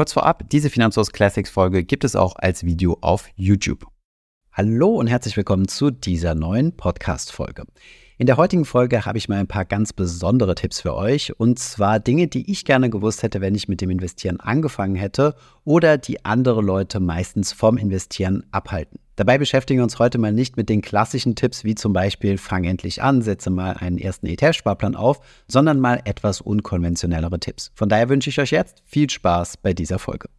Kurz vorab, diese Finanzhaus Classics Folge gibt es auch als Video auf YouTube. Hallo und herzlich willkommen zu dieser neuen Podcast Folge. In der heutigen Folge habe ich mal ein paar ganz besondere Tipps für euch und zwar Dinge, die ich gerne gewusst hätte, wenn ich mit dem Investieren angefangen hätte oder die andere Leute meistens vom Investieren abhalten. Dabei beschäftigen wir uns heute mal nicht mit den klassischen Tipps wie zum Beispiel fang endlich an, setze mal einen ersten ETF-Sparplan auf, sondern mal etwas unkonventionellere Tipps. Von daher wünsche ich euch jetzt viel Spaß bei dieser Folge.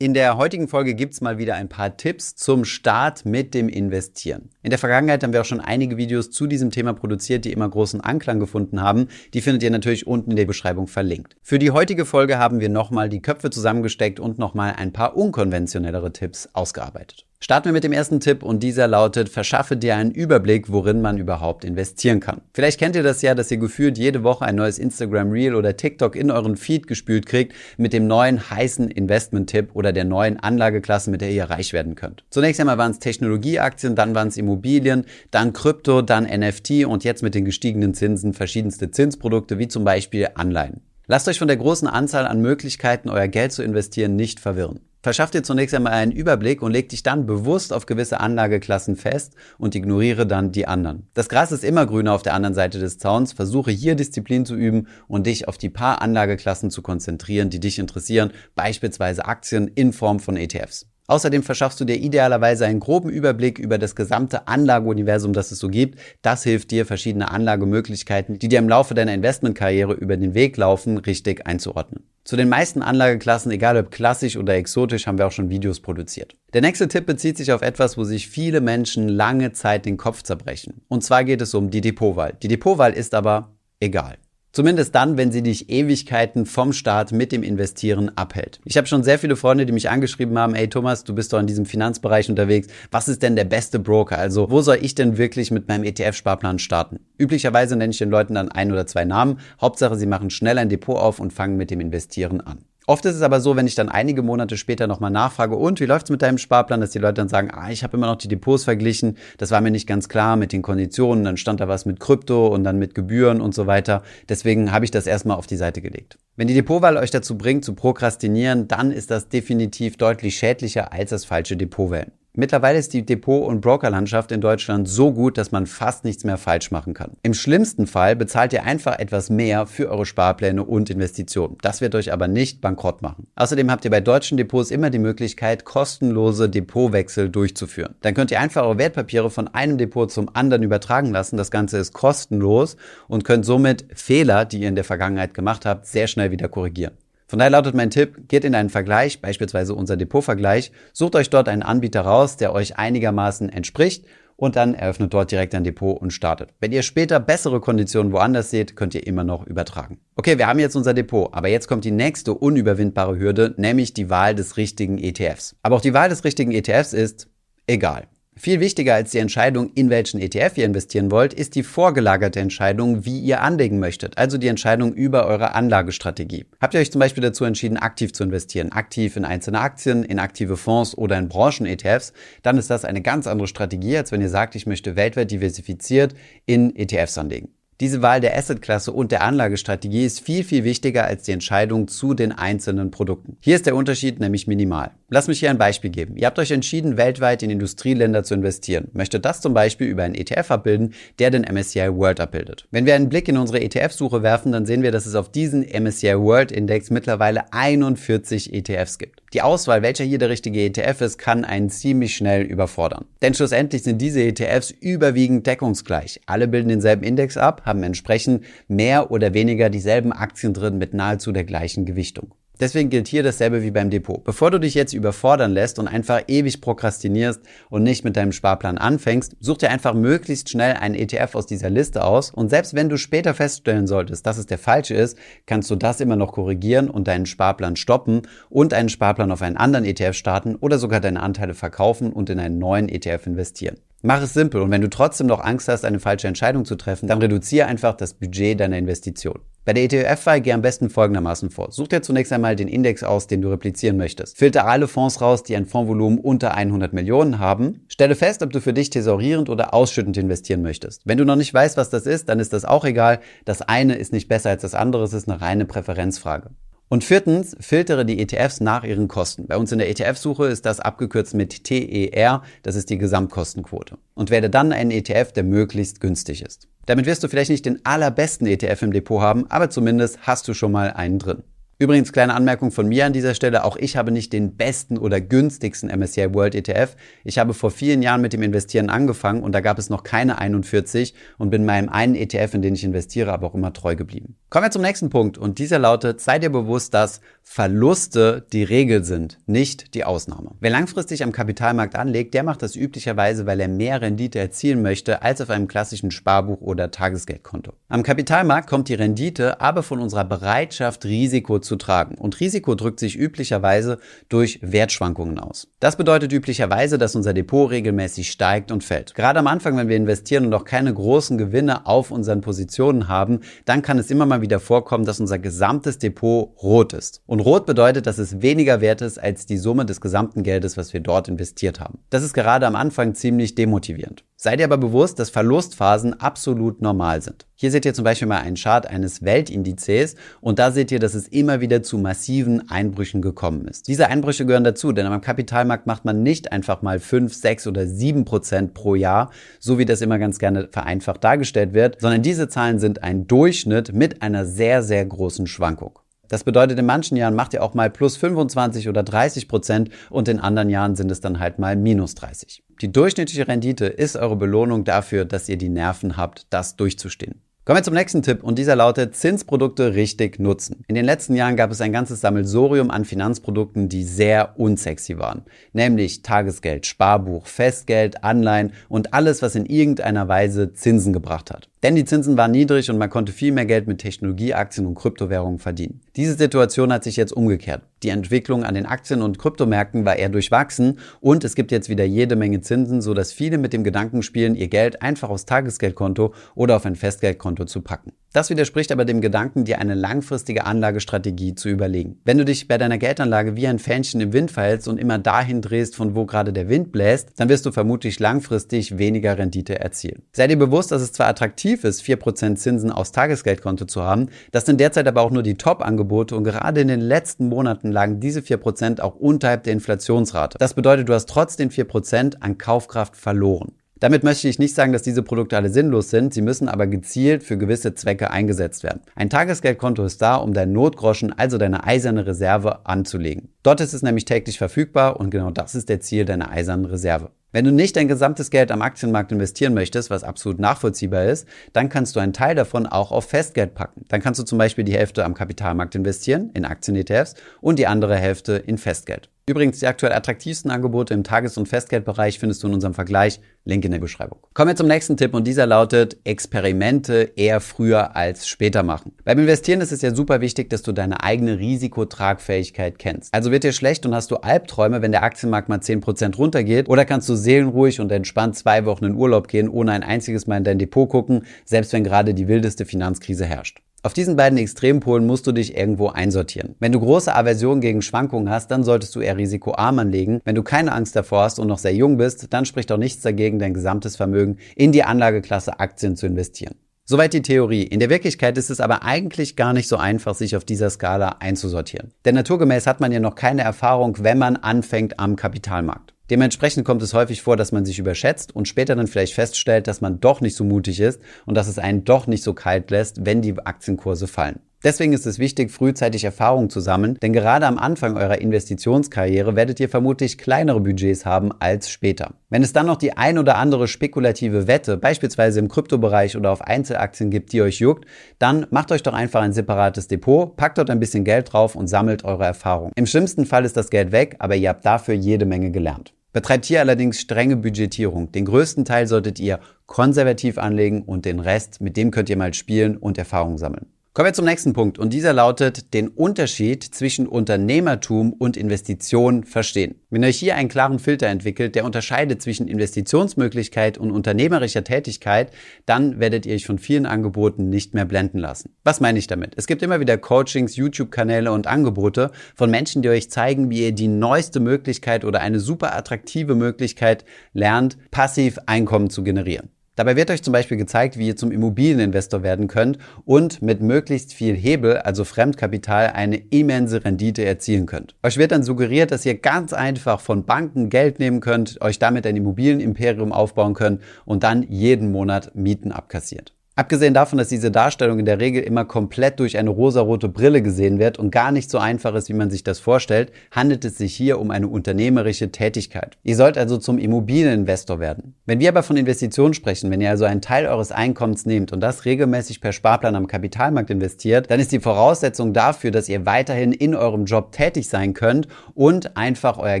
In der heutigen Folge gibt es mal wieder ein paar Tipps zum Start mit dem Investieren. In der Vergangenheit haben wir auch schon einige Videos zu diesem Thema produziert, die immer großen Anklang gefunden haben. Die findet ihr natürlich unten in der Beschreibung verlinkt. Für die heutige Folge haben wir nochmal die Köpfe zusammengesteckt und nochmal ein paar unkonventionellere Tipps ausgearbeitet. Starten wir mit dem ersten Tipp und dieser lautet, verschaffe dir einen Überblick, worin man überhaupt investieren kann. Vielleicht kennt ihr das ja, dass ihr gefühlt jede Woche ein neues Instagram Reel oder TikTok in euren Feed gespült kriegt mit dem neuen heißen Investment-Tipp oder der neuen Anlageklasse, mit der ihr reich werden könnt. Zunächst einmal waren es Technologieaktien, dann waren es Immobilien, dann Krypto, dann NFT und jetzt mit den gestiegenen Zinsen verschiedenste Zinsprodukte wie zum Beispiel Anleihen. Lasst euch von der großen Anzahl an Möglichkeiten, euer Geld zu investieren, nicht verwirren. Verschaff dir zunächst einmal einen Überblick und leg dich dann bewusst auf gewisse Anlageklassen fest und ignoriere dann die anderen. Das Gras ist immer grüner auf der anderen Seite des Zauns. Versuche hier Disziplin zu üben und dich auf die paar Anlageklassen zu konzentrieren, die dich interessieren, beispielsweise Aktien in Form von ETFs. Außerdem verschaffst du dir idealerweise einen groben Überblick über das gesamte Anlageuniversum, das es so gibt. Das hilft dir, verschiedene Anlagemöglichkeiten, die dir im Laufe deiner Investmentkarriere über den Weg laufen, richtig einzuordnen. Zu den meisten Anlageklassen, egal ob klassisch oder exotisch, haben wir auch schon Videos produziert. Der nächste Tipp bezieht sich auf etwas, wo sich viele Menschen lange Zeit den Kopf zerbrechen. Und zwar geht es um die Depotwahl. Die Depotwahl ist aber egal. Zumindest dann, wenn sie dich Ewigkeiten vom Start mit dem Investieren abhält. Ich habe schon sehr viele Freunde, die mich angeschrieben haben, ey Thomas, du bist doch in diesem Finanzbereich unterwegs. Was ist denn der beste Broker? Also wo soll ich denn wirklich mit meinem ETF-Sparplan starten? Üblicherweise nenne ich den Leuten dann ein oder zwei Namen. Hauptsache, sie machen schnell ein Depot auf und fangen mit dem Investieren an. Oft ist es aber so, wenn ich dann einige Monate später nochmal nachfrage, und wie läuft's mit deinem Sparplan, dass die Leute dann sagen, ah, ich habe immer noch die Depots verglichen, das war mir nicht ganz klar mit den Konditionen, dann stand da was mit Krypto und dann mit Gebühren und so weiter. Deswegen habe ich das erstmal auf die Seite gelegt. Wenn die Depotwahl euch dazu bringt, zu prokrastinieren, dann ist das definitiv deutlich schädlicher als das falsche Depotwählen. Mittlerweile ist die Depot- und Brokerlandschaft in Deutschland so gut, dass man fast nichts mehr falsch machen kann. Im schlimmsten Fall bezahlt ihr einfach etwas mehr für eure Sparpläne und Investitionen. Das wird euch aber nicht bankrott machen. Außerdem habt ihr bei deutschen Depots immer die Möglichkeit, kostenlose Depotwechsel durchzuführen. Dann könnt ihr einfach eure Wertpapiere von einem Depot zum anderen übertragen lassen. Das Ganze ist kostenlos und könnt somit Fehler, die ihr in der Vergangenheit gemacht habt, sehr schnell wieder korrigieren. Von daher lautet mein Tipp, geht in einen Vergleich, beispielsweise unser Depotvergleich, sucht euch dort einen Anbieter raus, der euch einigermaßen entspricht und dann eröffnet dort direkt ein Depot und startet. Wenn ihr später bessere Konditionen woanders seht, könnt ihr immer noch übertragen. Okay, wir haben jetzt unser Depot, aber jetzt kommt die nächste unüberwindbare Hürde, nämlich die Wahl des richtigen ETFs. Aber auch die Wahl des richtigen ETFs ist egal. Viel wichtiger als die Entscheidung, in welchen ETF ihr investieren wollt, ist die vorgelagerte Entscheidung, wie ihr anlegen möchtet, also die Entscheidung über eure Anlagestrategie. Habt ihr euch zum Beispiel dazu entschieden, aktiv zu investieren, aktiv in einzelne Aktien, in aktive Fonds oder in Branchen-ETFs, dann ist das eine ganz andere Strategie, als wenn ihr sagt, ich möchte weltweit diversifiziert in ETFs anlegen. Diese Wahl der Assetklasse und der Anlagestrategie ist viel, viel wichtiger als die Entscheidung zu den einzelnen Produkten. Hier ist der Unterschied nämlich minimal. Lass mich hier ein Beispiel geben. Ihr habt euch entschieden, weltweit in Industrieländer zu investieren. Möchtet das zum Beispiel über einen ETF abbilden, der den MSCI World abbildet. Wenn wir einen Blick in unsere ETF-Suche werfen, dann sehen wir, dass es auf diesen MSCI World Index mittlerweile 41 ETFs gibt. Die Auswahl, welcher hier der richtige ETF ist, kann einen ziemlich schnell überfordern. Denn schlussendlich sind diese ETFs überwiegend deckungsgleich. Alle bilden denselben Index ab, haben entsprechend mehr oder weniger dieselben Aktien drin mit nahezu der gleichen Gewichtung. Deswegen gilt hier dasselbe wie beim Depot. Bevor du dich jetzt überfordern lässt und einfach ewig prokrastinierst und nicht mit deinem Sparplan anfängst, such dir einfach möglichst schnell einen ETF aus dieser Liste aus und selbst wenn du später feststellen solltest, dass es der falsche ist, kannst du das immer noch korrigieren und deinen Sparplan stoppen und einen Sparplan auf einen anderen ETF starten oder sogar deine Anteile verkaufen und in einen neuen ETF investieren. Mach es simpel und wenn du trotzdem noch Angst hast, eine falsche Entscheidung zu treffen, dann reduziere einfach das Budget deiner Investition. Bei der ETF-Wahl geh am besten folgendermaßen vor. Such dir zunächst einmal den Index aus, den du replizieren möchtest. Filter alle Fonds raus, die ein Fondsvolumen unter 100 Millionen haben. Stelle fest, ob du für dich tesorierend oder ausschüttend investieren möchtest. Wenn du noch nicht weißt, was das ist, dann ist das auch egal. Das eine ist nicht besser als das andere, es ist eine reine Präferenzfrage. Und viertens, filtere die ETFs nach ihren Kosten. Bei uns in der ETF-Suche ist das abgekürzt mit TER, das ist die Gesamtkostenquote. Und wähle dann einen ETF, der möglichst günstig ist. Damit wirst du vielleicht nicht den allerbesten ETF im Depot haben, aber zumindest hast du schon mal einen drin. Übrigens, kleine Anmerkung von mir an dieser Stelle. Auch ich habe nicht den besten oder günstigsten MSCI World ETF. Ich habe vor vielen Jahren mit dem Investieren angefangen und da gab es noch keine 41 und bin meinem einen ETF, in den ich investiere, aber auch immer treu geblieben. Kommen wir zum nächsten Punkt und dieser lautet, sei dir bewusst, dass Verluste die Regel sind, nicht die Ausnahme. Wer langfristig am Kapitalmarkt anlegt, der macht das üblicherweise, weil er mehr Rendite erzielen möchte als auf einem klassischen Sparbuch oder Tagesgeldkonto. Am Kapitalmarkt kommt die Rendite aber von unserer Bereitschaft, Risiko zu tragen. Und Risiko drückt sich üblicherweise durch Wertschwankungen aus. Das bedeutet üblicherweise, dass unser Depot regelmäßig steigt und fällt. Gerade am Anfang, wenn wir investieren und noch keine großen Gewinne auf unseren Positionen haben, dann kann es immer mal wieder vorkommen, dass unser gesamtes Depot rot ist. Und rot bedeutet, dass es weniger wert ist als die Summe des gesamten Geldes, was wir dort investiert haben. Das ist gerade am Anfang ziemlich demotivierend. Sei dir aber bewusst, dass Verlustphasen absolut normal sind. Hier seht ihr zum Beispiel mal einen Chart eines Weltindizes und da seht ihr, dass es immer wieder zu massiven Einbrüchen gekommen ist. Diese Einbrüche gehören dazu, denn am Kapitalmarkt macht man nicht einfach mal 5, 6 oder 7 Prozent pro Jahr, so wie das immer ganz gerne vereinfacht dargestellt wird, sondern diese Zahlen sind ein Durchschnitt mit einer sehr, sehr großen Schwankung. Das bedeutet, in manchen Jahren macht ihr auch mal plus 25 oder 30 Prozent und in anderen Jahren sind es dann halt mal minus 30. Die durchschnittliche Rendite ist eure Belohnung dafür, dass ihr die Nerven habt, das durchzustehen. Kommen wir zum nächsten Tipp und dieser lautet Zinsprodukte richtig nutzen. In den letzten Jahren gab es ein ganzes Sammelsorium an Finanzprodukten, die sehr unsexy waren. Nämlich Tagesgeld, Sparbuch, Festgeld, Anleihen und alles, was in irgendeiner Weise Zinsen gebracht hat. Denn die Zinsen waren niedrig und man konnte viel mehr Geld mit Technologieaktien und Kryptowährungen verdienen. Diese Situation hat sich jetzt umgekehrt. Die Entwicklung an den Aktien- und Kryptomärkten war eher durchwachsen und es gibt jetzt wieder jede Menge Zinsen, so dass viele mit dem Gedanken spielen, ihr Geld einfach aufs Tagesgeldkonto oder auf ein Festgeldkonto zu packen. Das widerspricht aber dem Gedanken, dir eine langfristige Anlagestrategie zu überlegen. Wenn du dich bei deiner Geldanlage wie ein Fähnchen im Wind verhältst und immer dahin drehst, von wo gerade der Wind bläst, dann wirst du vermutlich langfristig weniger Rendite erzielen. Sei dir bewusst, dass es zwar attraktiv ist, 4% Zinsen aufs Tagesgeldkonto zu haben, das sind derzeit aber auch nur die Top-Angebote und gerade in den letzten Monaten lagen diese 4% auch unterhalb der Inflationsrate. Das bedeutet, du hast trotz den 4% an Kaufkraft verloren. Damit möchte ich nicht sagen, dass diese Produkte alle sinnlos sind, sie müssen aber gezielt für gewisse Zwecke eingesetzt werden. Ein Tagesgeldkonto ist da, um deinen Notgroschen, also deine eiserne Reserve, anzulegen. Dort ist es nämlich täglich verfügbar und genau das ist der Ziel deiner eisernen Reserve. Wenn du nicht dein gesamtes Geld am Aktienmarkt investieren möchtest, was absolut nachvollziehbar ist, dann kannst du einen Teil davon auch auf Festgeld packen. Dann kannst du zum Beispiel die Hälfte am Kapitalmarkt investieren, in Aktien-ETFs, und die andere Hälfte in Festgeld. Übrigens, die aktuell attraktivsten Angebote im Tages- und Festgeldbereich findest du in unserem Vergleich. Link in der Beschreibung. Kommen wir zum nächsten Tipp und dieser lautet Experimente eher früher als später machen. Beim Investieren ist es ja super wichtig, dass du deine eigene Risikotragfähigkeit kennst. Also wird dir schlecht und hast du Albträume, wenn der Aktienmarkt mal 10% runtergeht oder kannst du seelenruhig und entspannt zwei Wochen in Urlaub gehen, ohne ein einziges Mal in dein Depot gucken, selbst wenn gerade die wildeste Finanzkrise herrscht. Auf diesen beiden Extrempolen musst du dich irgendwo einsortieren. Wenn du große Aversion gegen Schwankungen hast, dann solltest du eher risikoarm anlegen. Wenn du keine Angst davor hast und noch sehr jung bist, dann spricht auch nichts dagegen, dein gesamtes Vermögen in die Anlageklasse Aktien zu investieren. Soweit die Theorie. In der Wirklichkeit ist es aber eigentlich gar nicht so einfach, sich auf dieser Skala einzusortieren. Denn naturgemäß hat man ja noch keine Erfahrung, wenn man anfängt am Kapitalmarkt. Dementsprechend kommt es häufig vor, dass man sich überschätzt und später dann vielleicht feststellt, dass man doch nicht so mutig ist und dass es einen doch nicht so kalt lässt, wenn die Aktienkurse fallen. Deswegen ist es wichtig, frühzeitig Erfahrung zu sammeln, denn gerade am Anfang eurer Investitionskarriere werdet ihr vermutlich kleinere Budgets haben als später. Wenn es dann noch die ein oder andere spekulative Wette, beispielsweise im Kryptobereich oder auf Einzelaktien gibt, die euch juckt, dann macht euch doch einfach ein separates Depot, packt dort ein bisschen Geld drauf und sammelt eure Erfahrung. Im schlimmsten Fall ist das Geld weg, aber ihr habt dafür jede Menge gelernt. Betreibt hier allerdings strenge Budgetierung. Den größten Teil solltet ihr konservativ anlegen und den Rest, mit dem könnt ihr mal spielen und Erfahrung sammeln. Kommen wir zum nächsten Punkt und dieser lautet, den Unterschied zwischen Unternehmertum und Investition verstehen. Wenn ihr euch hier einen klaren Filter entwickelt, der unterscheidet zwischen Investitionsmöglichkeit und unternehmerischer Tätigkeit, dann werdet ihr euch von vielen Angeboten nicht mehr blenden lassen. Was meine ich damit? Es gibt immer wieder Coachings, YouTube-Kanäle und Angebote von Menschen, die euch zeigen, wie ihr die neueste Möglichkeit oder eine super attraktive Möglichkeit lernt, passiv Einkommen zu generieren. Dabei wird euch zum Beispiel gezeigt, wie ihr zum Immobilieninvestor werden könnt und mit möglichst viel Hebel, also Fremdkapital, eine immense Rendite erzielen könnt. Euch wird dann suggeriert, dass ihr ganz einfach von Banken Geld nehmen könnt, euch damit ein Immobilienimperium aufbauen könnt und dann jeden Monat Mieten abkassiert. Abgesehen davon, dass diese Darstellung in der Regel immer komplett durch eine rosarote Brille gesehen wird und gar nicht so einfach ist, wie man sich das vorstellt, handelt es sich hier um eine unternehmerische Tätigkeit. Ihr sollt also zum Immobilieninvestor werden. Wenn wir aber von Investitionen sprechen, wenn ihr also einen Teil eures Einkommens nehmt und das regelmäßig per Sparplan am Kapitalmarkt investiert, dann ist die Voraussetzung dafür, dass ihr weiterhin in eurem Job tätig sein könnt und einfach euer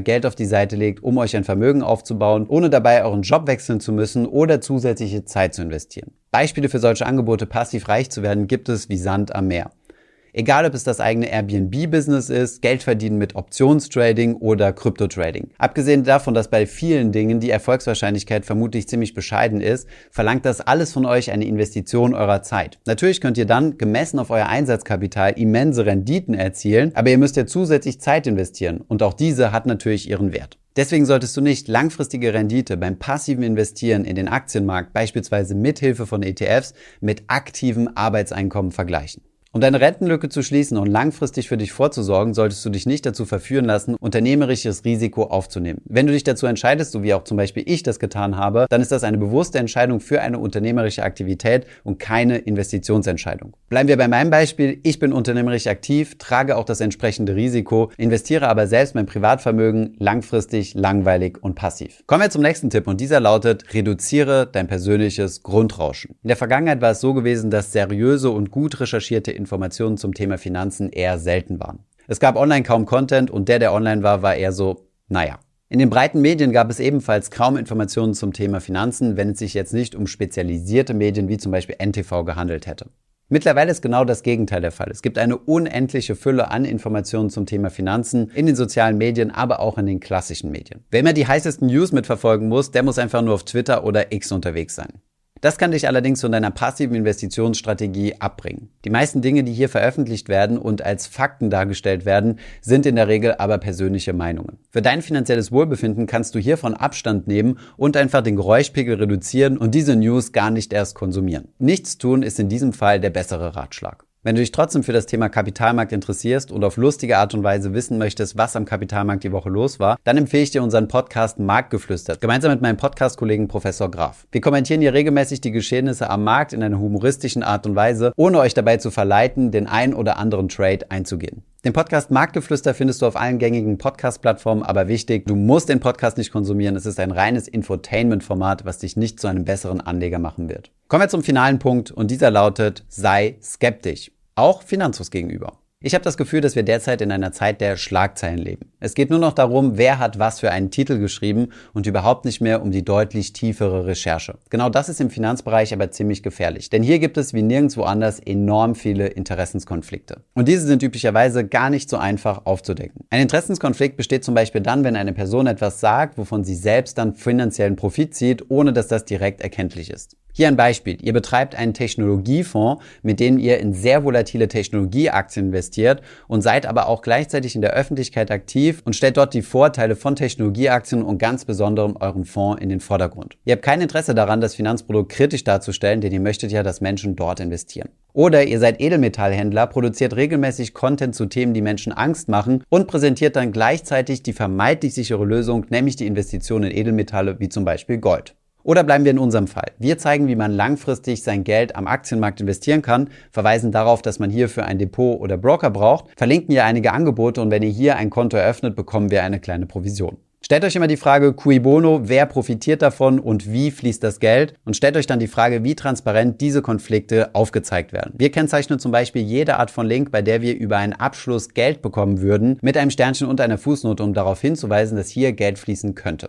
Geld auf die Seite legt, um euch ein Vermögen aufzubauen, ohne dabei euren Job wechseln zu müssen oder zusätzliche Zeit zu investieren. Beispiele für solche Angebote, passiv reich zu werden, gibt es wie Sand am Meer. Egal, ob es das eigene Airbnb-Business ist, Geld verdienen mit Optionstrading oder Kryptotrading. Abgesehen davon, dass bei vielen Dingen die Erfolgswahrscheinlichkeit vermutlich ziemlich bescheiden ist, verlangt das alles von euch eine Investition eurer Zeit. Natürlich könnt ihr dann, gemessen auf euer Einsatzkapital, immense Renditen erzielen, aber ihr müsst ja zusätzlich Zeit investieren und auch diese hat natürlich ihren Wert. Deswegen solltest du nicht langfristige Rendite beim passiven Investieren in den Aktienmarkt, beispielsweise mithilfe von ETFs, mit aktivem Arbeitseinkommen vergleichen. Um deine Rentenlücke zu schließen und langfristig für dich vorzusorgen, solltest du dich nicht dazu verführen lassen, unternehmerisches Risiko aufzunehmen. Wenn du dich dazu entscheidest, so wie auch zum Beispiel ich das getan habe, dann ist das eine bewusste Entscheidung für eine unternehmerische Aktivität und keine Investitionsentscheidung. Bleiben wir bei meinem Beispiel. Ich bin unternehmerisch aktiv, trage auch das entsprechende Risiko, investiere aber selbst mein Privatvermögen langfristig, langweilig und passiv. Kommen wir zum nächsten Tipp und dieser lautet, reduziere dein persönliches Grundrauschen. In der Vergangenheit war es so gewesen, dass seriöse und gut recherchierte Informationen zum Thema Finanzen eher selten waren. Es gab online kaum Content und der, der online war, war eher so, naja. In den breiten Medien gab es ebenfalls kaum Informationen zum Thema Finanzen, wenn es sich jetzt nicht um spezialisierte Medien wie zum Beispiel NTV gehandelt hätte. Mittlerweile ist genau das Gegenteil der Fall. Es gibt eine unendliche Fülle an Informationen zum Thema Finanzen in den sozialen Medien, aber auch in den klassischen Medien. Wer immer die heißesten News mitverfolgen muss, der muss einfach nur auf Twitter oder X unterwegs sein. Das kann dich allerdings von deiner passiven Investitionsstrategie abbringen. Die meisten Dinge, die hier veröffentlicht werden und als Fakten dargestellt werden, sind in der Regel aber persönliche Meinungen. Für dein finanzielles Wohlbefinden kannst du hiervon Abstand nehmen und einfach den Geräuschpegel reduzieren und diese News gar nicht erst konsumieren. Nichts tun ist in diesem Fall der bessere Ratschlag. Wenn du dich trotzdem für das Thema Kapitalmarkt interessierst und auf lustige Art und Weise wissen möchtest, was am Kapitalmarkt die Woche los war, dann empfehle ich dir unseren Podcast Marktgeflüstert, gemeinsam mit meinem Podcast-Kollegen Professor Graf. Wir kommentieren hier regelmäßig die Geschehnisse am Markt in einer humoristischen Art und Weise, ohne euch dabei zu verleiten, den ein oder anderen Trade einzugehen. Den Podcast Marktgeflüster findest du auf allen gängigen Podcast-Plattformen, aber wichtig, du musst den Podcast nicht konsumieren. Es ist ein reines Infotainment-Format, was dich nicht zu einem besseren Anleger machen wird. Kommen wir zum finalen Punkt und dieser lautet, sei skeptisch. Auch Finanzos gegenüber. Ich habe das Gefühl, dass wir derzeit in einer Zeit der Schlagzeilen leben. Es geht nur noch darum, wer hat was für einen Titel geschrieben und überhaupt nicht mehr um die deutlich tiefere Recherche. Genau das ist im Finanzbereich aber ziemlich gefährlich, denn hier gibt es wie nirgendwo anders enorm viele Interessenskonflikte. Und diese sind üblicherweise gar nicht so einfach aufzudecken. Ein Interessenskonflikt besteht zum Beispiel dann, wenn eine Person etwas sagt, wovon sie selbst dann finanziellen Profit zieht, ohne dass das direkt erkenntlich ist. Hier ein Beispiel. Ihr betreibt einen Technologiefonds, mit dem ihr in sehr volatile Technologieaktien investiert und seid aber auch gleichzeitig in der Öffentlichkeit aktiv und stellt dort die Vorteile von Technologieaktien und ganz besonderem euren Fonds in den Vordergrund. Ihr habt kein Interesse daran, das Finanzprodukt kritisch darzustellen, denn ihr möchtet ja, dass Menschen dort investieren. Oder ihr seid Edelmetallhändler, produziert regelmäßig Content zu Themen, die Menschen Angst machen und präsentiert dann gleichzeitig die vermeintlich sichere Lösung, nämlich die Investition in Edelmetalle wie zum Beispiel Gold. Oder bleiben wir in unserem Fall. Wir zeigen, wie man langfristig sein Geld am Aktienmarkt investieren kann, verweisen darauf, dass man hierfür ein Depot oder Broker braucht, verlinken hier einige Angebote und wenn ihr hier ein Konto eröffnet, bekommen wir eine kleine Provision. Stellt euch immer die Frage, cui bono, wer profitiert davon und wie fließt das Geld? Und stellt euch dann die Frage, wie transparent diese Konflikte aufgezeigt werden. Wir kennzeichnen zum Beispiel jede Art von Link, bei der wir über einen Abschluss Geld bekommen würden, mit einem Sternchen und einer Fußnote, um darauf hinzuweisen, dass hier Geld fließen könnte.